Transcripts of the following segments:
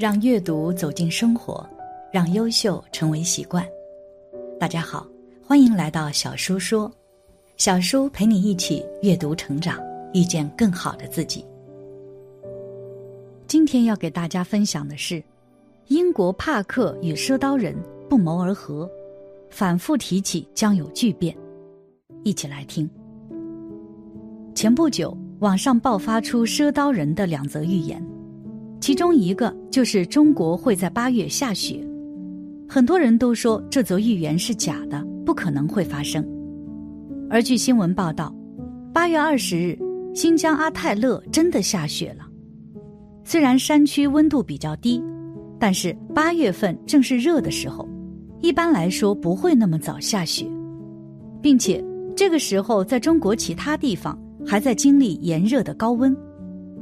让阅读走进生活，让优秀成为习惯。大家好，欢迎来到小叔说，小叔陪你一起阅读成长，遇见更好的自己。今天要给大家分享的是，英国帕克与赊刀人不谋而合，反复提起将有巨变。一起来听。前不久，网上爆发出赊刀人的两则预言。其中一个就是中国会在八月下雪，很多人都说这则预言是假的，不可能会发生。而据新闻报道，八月二十日，新疆阿泰勒真的下雪了。虽然山区温度比较低，但是八月份正是热的时候，一般来说不会那么早下雪，并且这个时候在中国其他地方还在经历炎热的高温。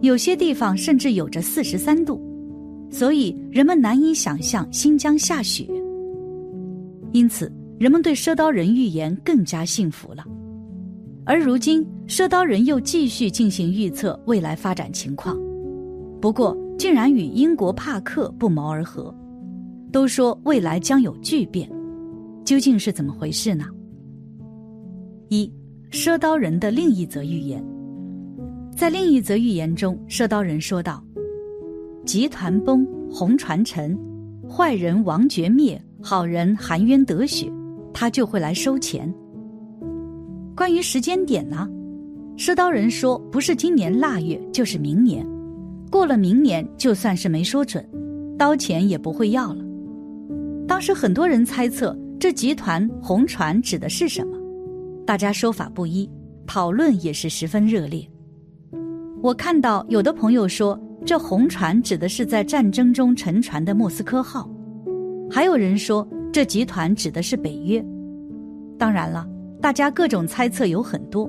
有些地方甚至有着四十三度，所以人们难以想象新疆下雪。因此，人们对赊刀人预言更加信服了。而如今，赊刀人又继续进行预测未来发展情况，不过竟然与英国帕克不谋而合，都说未来将有巨变，究竟是怎么回事呢？一，赊刀人的另一则预言。在另一则预言中，赊刀人说道：“集团崩，红船沉，坏人王绝灭，好人含冤得雪，他就会来收钱。”关于时间点呢，赊刀人说不是今年腊月，就是明年。过了明年，就算是没说准，刀钱也不会要了。当时很多人猜测这集团红船指的是什么，大家说法不一，讨论也是十分热烈。我看到有的朋友说，这红船指的是在战争中沉船的莫斯科号，还有人说这集团指的是北约。当然了，大家各种猜测有很多，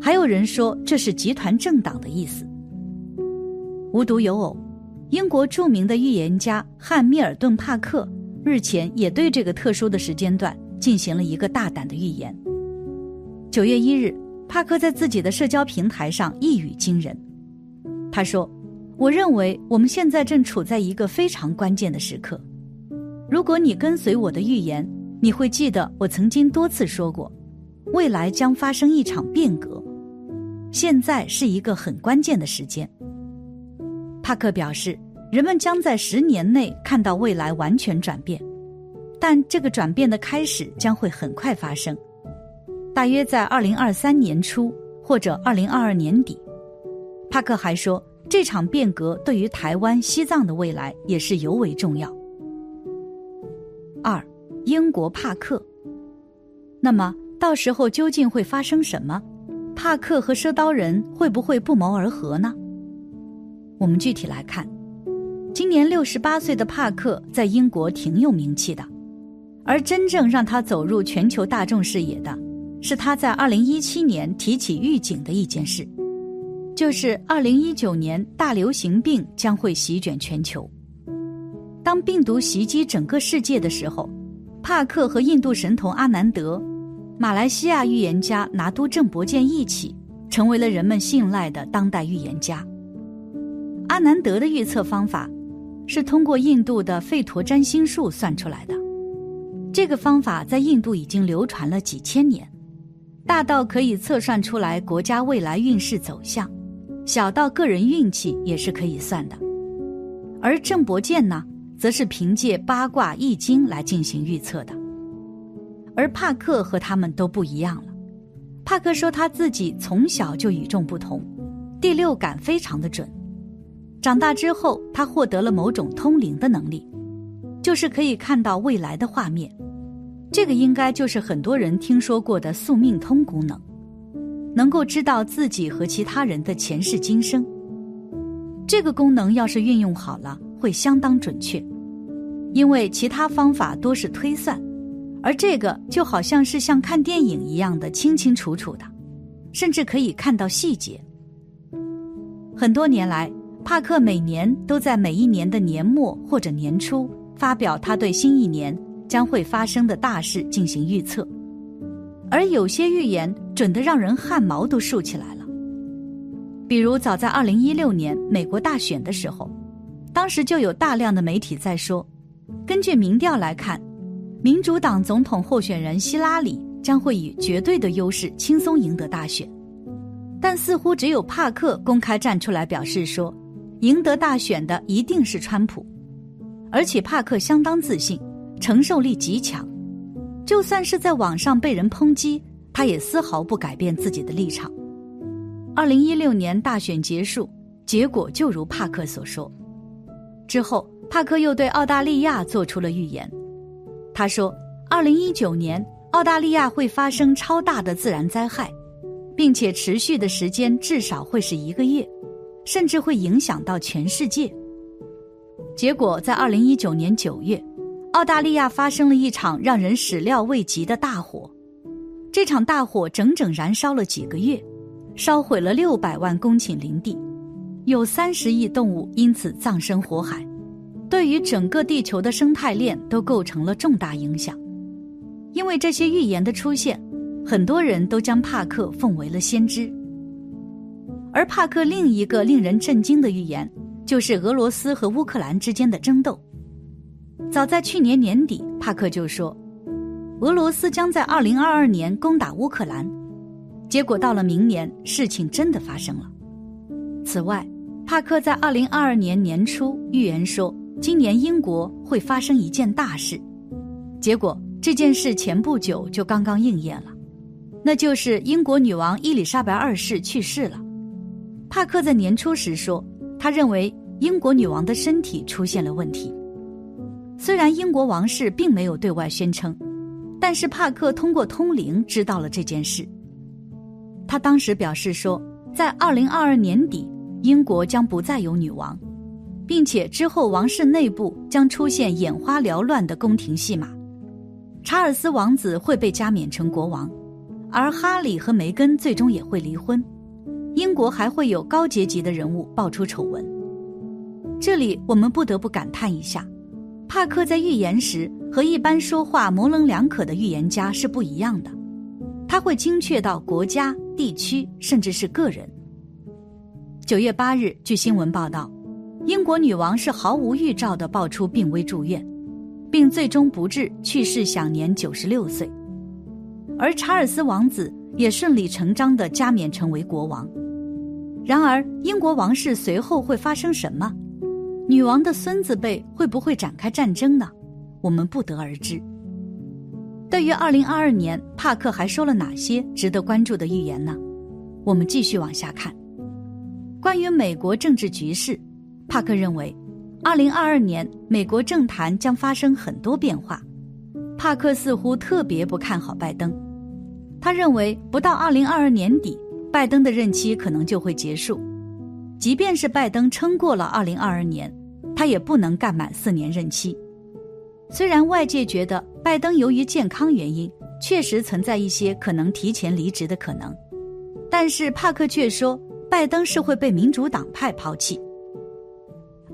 还有人说这是集团政党的意思。无独有偶，英国著名的预言家汉密尔顿·帕克日前也对这个特殊的时间段进行了一个大胆的预言。九月一日。帕克在自己的社交平台上一语惊人，他说：“我认为我们现在正处在一个非常关键的时刻。如果你跟随我的预言，你会记得我曾经多次说过，未来将发生一场变革。现在是一个很关键的时间。”帕克表示，人们将在十年内看到未来完全转变，但这个转变的开始将会很快发生。大约在二零二三年初或者二零二二年底，帕克还说，这场变革对于台湾、西藏的未来也是尤为重要。二，英国帕克，那么到时候究竟会发生什么？帕克和赊刀人会不会不谋而合呢？我们具体来看，今年六十八岁的帕克在英国挺有名气的，而真正让他走入全球大众视野的。是他在二零一七年提起预警的一件事，就是二零一九年大流行病将会席卷全球。当病毒袭击整个世界的时候，帕克和印度神童阿南德、马来西亚预言家拿督郑伯健一起，成为了人们信赖的当代预言家。阿南德的预测方法是通过印度的吠陀占星术算出来的，这个方法在印度已经流传了几千年。大到可以测算出来国家未来运势走向，小到个人运气也是可以算的。而郑伯健呢，则是凭借八卦易经来进行预测的。而帕克和他们都不一样了。帕克说他自己从小就与众不同，第六感非常的准。长大之后，他获得了某种通灵的能力，就是可以看到未来的画面。这个应该就是很多人听说过的宿命通功能，能够知道自己和其他人的前世今生。这个功能要是运用好了，会相当准确，因为其他方法多是推算，而这个就好像是像看电影一样的清清楚楚的，甚至可以看到细节。很多年来，帕克每年都在每一年的年末或者年初发表他对新一年。将会发生的大事进行预测，而有些预言准得让人汗毛都竖起来了。比如，早在二零一六年美国大选的时候，当时就有大量的媒体在说，根据民调来看，民主党总统候选人希拉里将会以绝对的优势轻松赢得大选。但似乎只有帕克公开站出来表示说，赢得大选的一定是川普，而且帕克相当自信，承受力极强，就算是在网上被人抨击，他也丝毫不改变自己的立场。二零一六年大选结束，结果就如帕克所说。之后，帕克又对澳大利亚做出了预言，他说，二零一九年澳大利亚会发生超大的自然灾害。并且持续的时间至少会是一个月，甚至会影响到全世界。结果在二零一九年九月，澳大利亚发生了一场让人始料未及的大火。这场大火整整燃烧了几个月，烧毁了六百万公顷林地，有三十亿动物因此葬身火海，对于整个地球的生态链都构成了重大影响。因为这些预言的出现。很多人都将帕克奉为了先知，而帕克另一个令人震惊的预言，就是俄罗斯和乌克兰之间的争斗。早在去年年底，帕克就说，俄罗斯将在二零二二年攻打乌克兰。结果到了明年，事情真的发生了。此外，帕克在二零二二年年初预言说，今年英国会发生一件大事。结果这件事前不久就刚刚应验了。那就是英国女王伊丽莎白二世去世了。帕克在年初时说，他认为英国女王的身体出现了问题。虽然英国王室并没有对外宣称，但是帕克通过通灵知道了这件事。他当时表示说，在二零二二年底，英国将不再有女王，并且之后王室内部将出现眼花缭乱的宫廷戏码，查尔斯王子会被加冕成国王。而哈里和梅根最终也会离婚，英国还会有高阶级的人物爆出丑闻。这里我们不得不感叹一下，帕克在预言时和一般说话模棱两可的预言家是不一样的，他会精确到国家、地区，甚至是个人。九月八日，据新闻报道，英国女王是毫无预兆的爆出病危住院，并最终不治去世，享年九十六岁。而查尔斯王子也顺理成章的加冕成为国王。然而，英国王室随后会发生什么？女王的孙子辈会不会展开战争呢？我们不得而知。对于二零二二年，帕克还说了哪些值得关注的预言呢？我们继续往下看。关于美国政治局势，帕克认为，二零二二年美国政坛将发生很多变化。帕克似乎特别不看好拜登。他认为，不到二零二二年底，拜登的任期可能就会结束。即便是拜登撑过了二零二二年，他也不能干满四年任期。虽然外界觉得拜登由于健康原因，确实存在一些可能提前离职的可能，但是帕克却说，拜登是会被民主党派抛弃。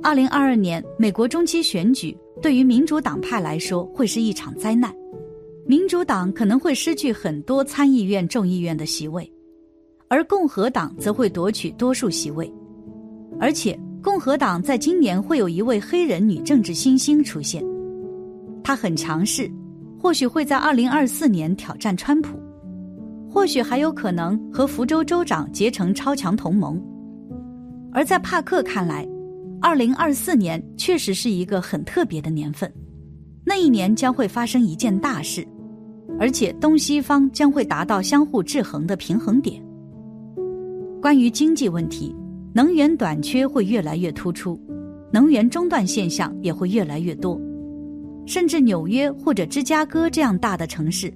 二零二二年美国中期选举对于民主党派来说会是一场灾难。民主党可能会失去很多参议院、众议院的席位，而共和党则会夺取多数席位。而且，共和党在今年会有一位黑人女政治新星出现，她很强势，或许会在二零二四年挑战川普，或许还有可能和福州州长结成超强同盟。而在帕克看来，二零二四年确实是一个很特别的年份。那一年将会发生一件大事，而且东西方将会达到相互制衡的平衡点。关于经济问题，能源短缺会越来越突出，能源中断现象也会越来越多，甚至纽约或者芝加哥这样大的城市，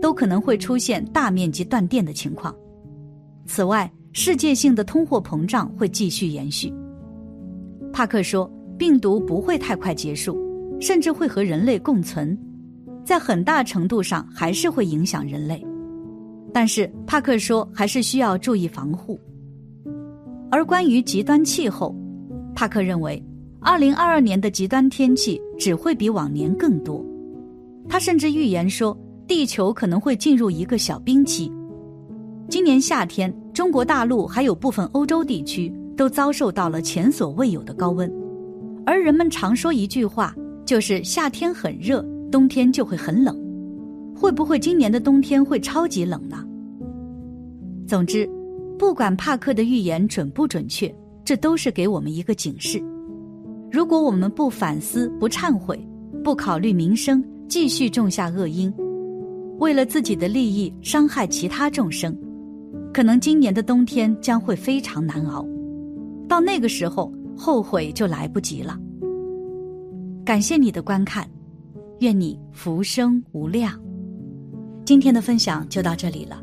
都可能会出现大面积断电的情况。此外，世界性的通货膨胀会继续延续。帕克说，病毒不会太快结束。甚至会和人类共存，在很大程度上还是会影响人类。但是帕克说，还是需要注意防护。而关于极端气候，帕克认为，二零二二年的极端天气只会比往年更多。他甚至预言说，地球可能会进入一个小冰期。今年夏天，中国大陆还有部分欧洲地区都遭受到了前所未有的高温。而人们常说一句话，就是夏天很热，冬天就会很冷。会不会今年的冬天会超级冷呢？总之，不管帕克的预言准不准确，这都是给我们一个警示。如果我们不反思、不忏悔、不考虑民生，继续种下恶因，为了自己的利益伤害其他众生，可能今年的冬天将会非常难熬。到那个时候，后悔就来不及了。感谢你的观看，愿你福生无量。今天的分享就到这里了，